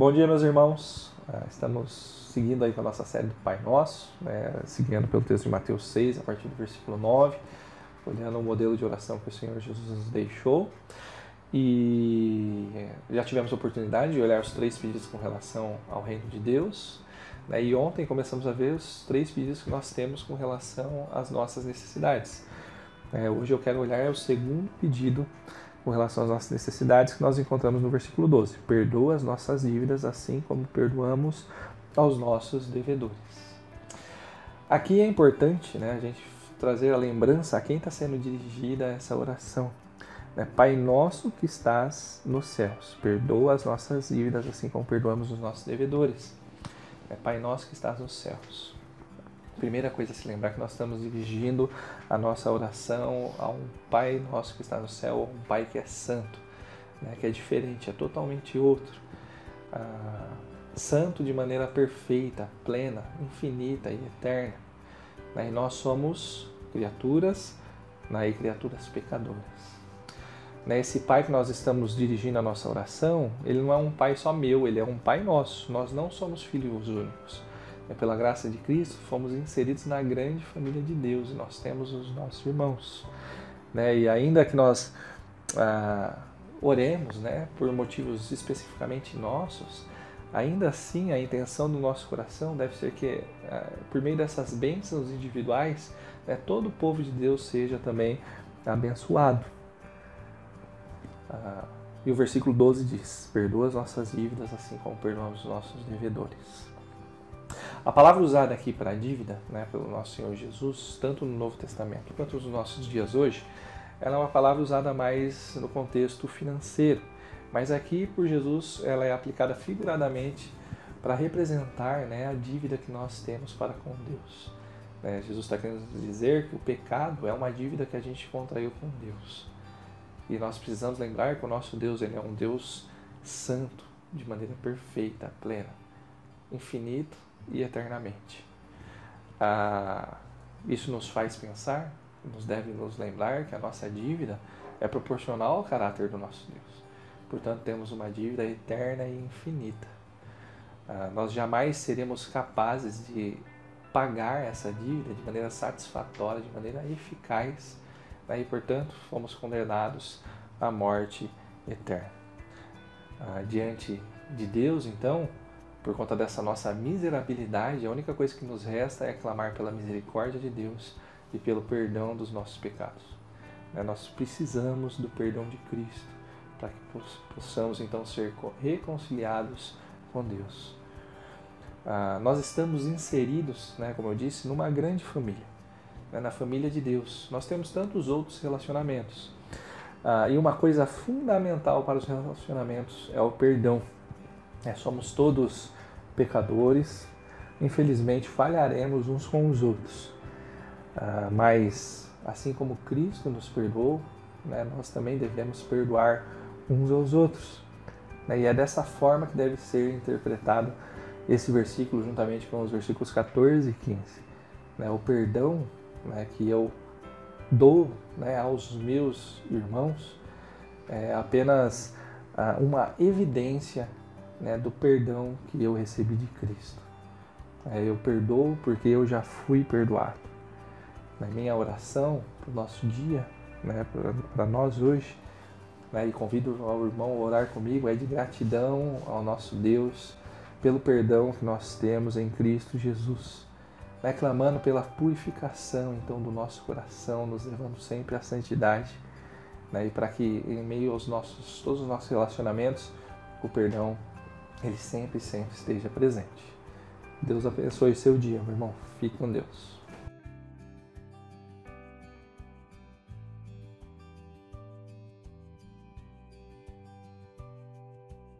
Bom dia, meus irmãos. Ah, estamos seguindo aí com a nossa série do Pai Nosso, né? seguindo pelo texto de Mateus 6, a partir do versículo 9, olhando o modelo de oração que o Senhor Jesus nos deixou. E já tivemos a oportunidade de olhar os três pedidos com relação ao reino de Deus. Né? E ontem começamos a ver os três pedidos que nós temos com relação às nossas necessidades. É, hoje eu quero olhar o segundo pedido com relação às nossas necessidades que nós encontramos no versículo 12. Perdoa as nossas dívidas assim como perdoamos aos nossos devedores. Aqui é importante né, a gente trazer a lembrança a quem está sendo dirigida essa oração. Né? Pai nosso que estás nos céus, perdoa as nossas dívidas assim como perdoamos os nossos devedores. É Pai nosso que estás nos céus. Primeira coisa a se lembrar é que nós estamos dirigindo a nossa oração a um Pai nosso que está no céu, a um Pai que é santo, né? que é diferente, é totalmente outro. Ah, santo de maneira perfeita, plena, infinita e eterna. Né? E nós somos criaturas né? e criaturas pecadoras. Né? Esse Pai que nós estamos dirigindo a nossa oração, ele não é um Pai só meu, ele é um Pai nosso. Nós não somos filhos únicos é pela graça de Cristo, fomos inseridos na grande família de Deus e nós temos os nossos irmãos. Né? E ainda que nós ah, oremos né, por motivos especificamente nossos, ainda assim a intenção do nosso coração deve ser que, ah, por meio dessas bênçãos individuais, né, todo o povo de Deus seja também abençoado. Ah, e o versículo 12 diz: Perdoa as nossas dívidas, assim como perdoamos os nossos devedores. A palavra usada aqui para dívida, né, pelo nosso Senhor Jesus, tanto no Novo Testamento quanto nos nossos dias hoje, ela é uma palavra usada mais no contexto financeiro. Mas aqui, por Jesus, ela é aplicada figuradamente para representar né, a dívida que nós temos para com Deus. É, Jesus está querendo dizer que o pecado é uma dívida que a gente contraiu com Deus. E nós precisamos lembrar que o nosso Deus ele é um Deus santo, de maneira perfeita, plena, infinito e eternamente. Ah, isso nos faz pensar, nos deve nos lembrar que a nossa dívida é proporcional ao caráter do nosso Deus. Portanto, temos uma dívida eterna e infinita. Ah, nós jamais seremos capazes de pagar essa dívida de maneira satisfatória, de maneira eficaz, né? e portanto fomos condenados à morte eterna. Ah, diante de Deus, então, por conta dessa nossa miserabilidade, a única coisa que nos resta é clamar pela misericórdia de Deus e pelo perdão dos nossos pecados. Né, nós precisamos do perdão de Cristo para que possamos então ser reconciliados com Deus. Ah, nós estamos inseridos, né, como eu disse, numa grande família, né, na família de Deus. Nós temos tantos outros relacionamentos. Ah, e uma coisa fundamental para os relacionamentos é o perdão. É, somos todos pecadores, infelizmente falharemos uns com os outros. Ah, mas, assim como Cristo nos perdoou, né, nós também devemos perdoar uns aos outros. Né, e é dessa forma que deve ser interpretado esse versículo, juntamente com os versículos 14 e 15. Né, o perdão né, que eu dou né, aos meus irmãos é apenas ah, uma evidência né, do perdão que eu recebi de Cristo. É, eu perdoo porque eu já fui perdoado. Na minha oração para o nosso dia, né, para nós hoje, né, e convido ao irmão a orar comigo, é de gratidão ao nosso Deus pelo perdão que nós temos em Cristo Jesus. Né, clamando pela purificação então do nosso coração, nos levando sempre à santidade, né, e para que em meio aos nossos todos os nossos relacionamentos o perdão ele sempre, sempre esteja presente. Deus abençoe o seu dia, meu irmão. Fique com Deus.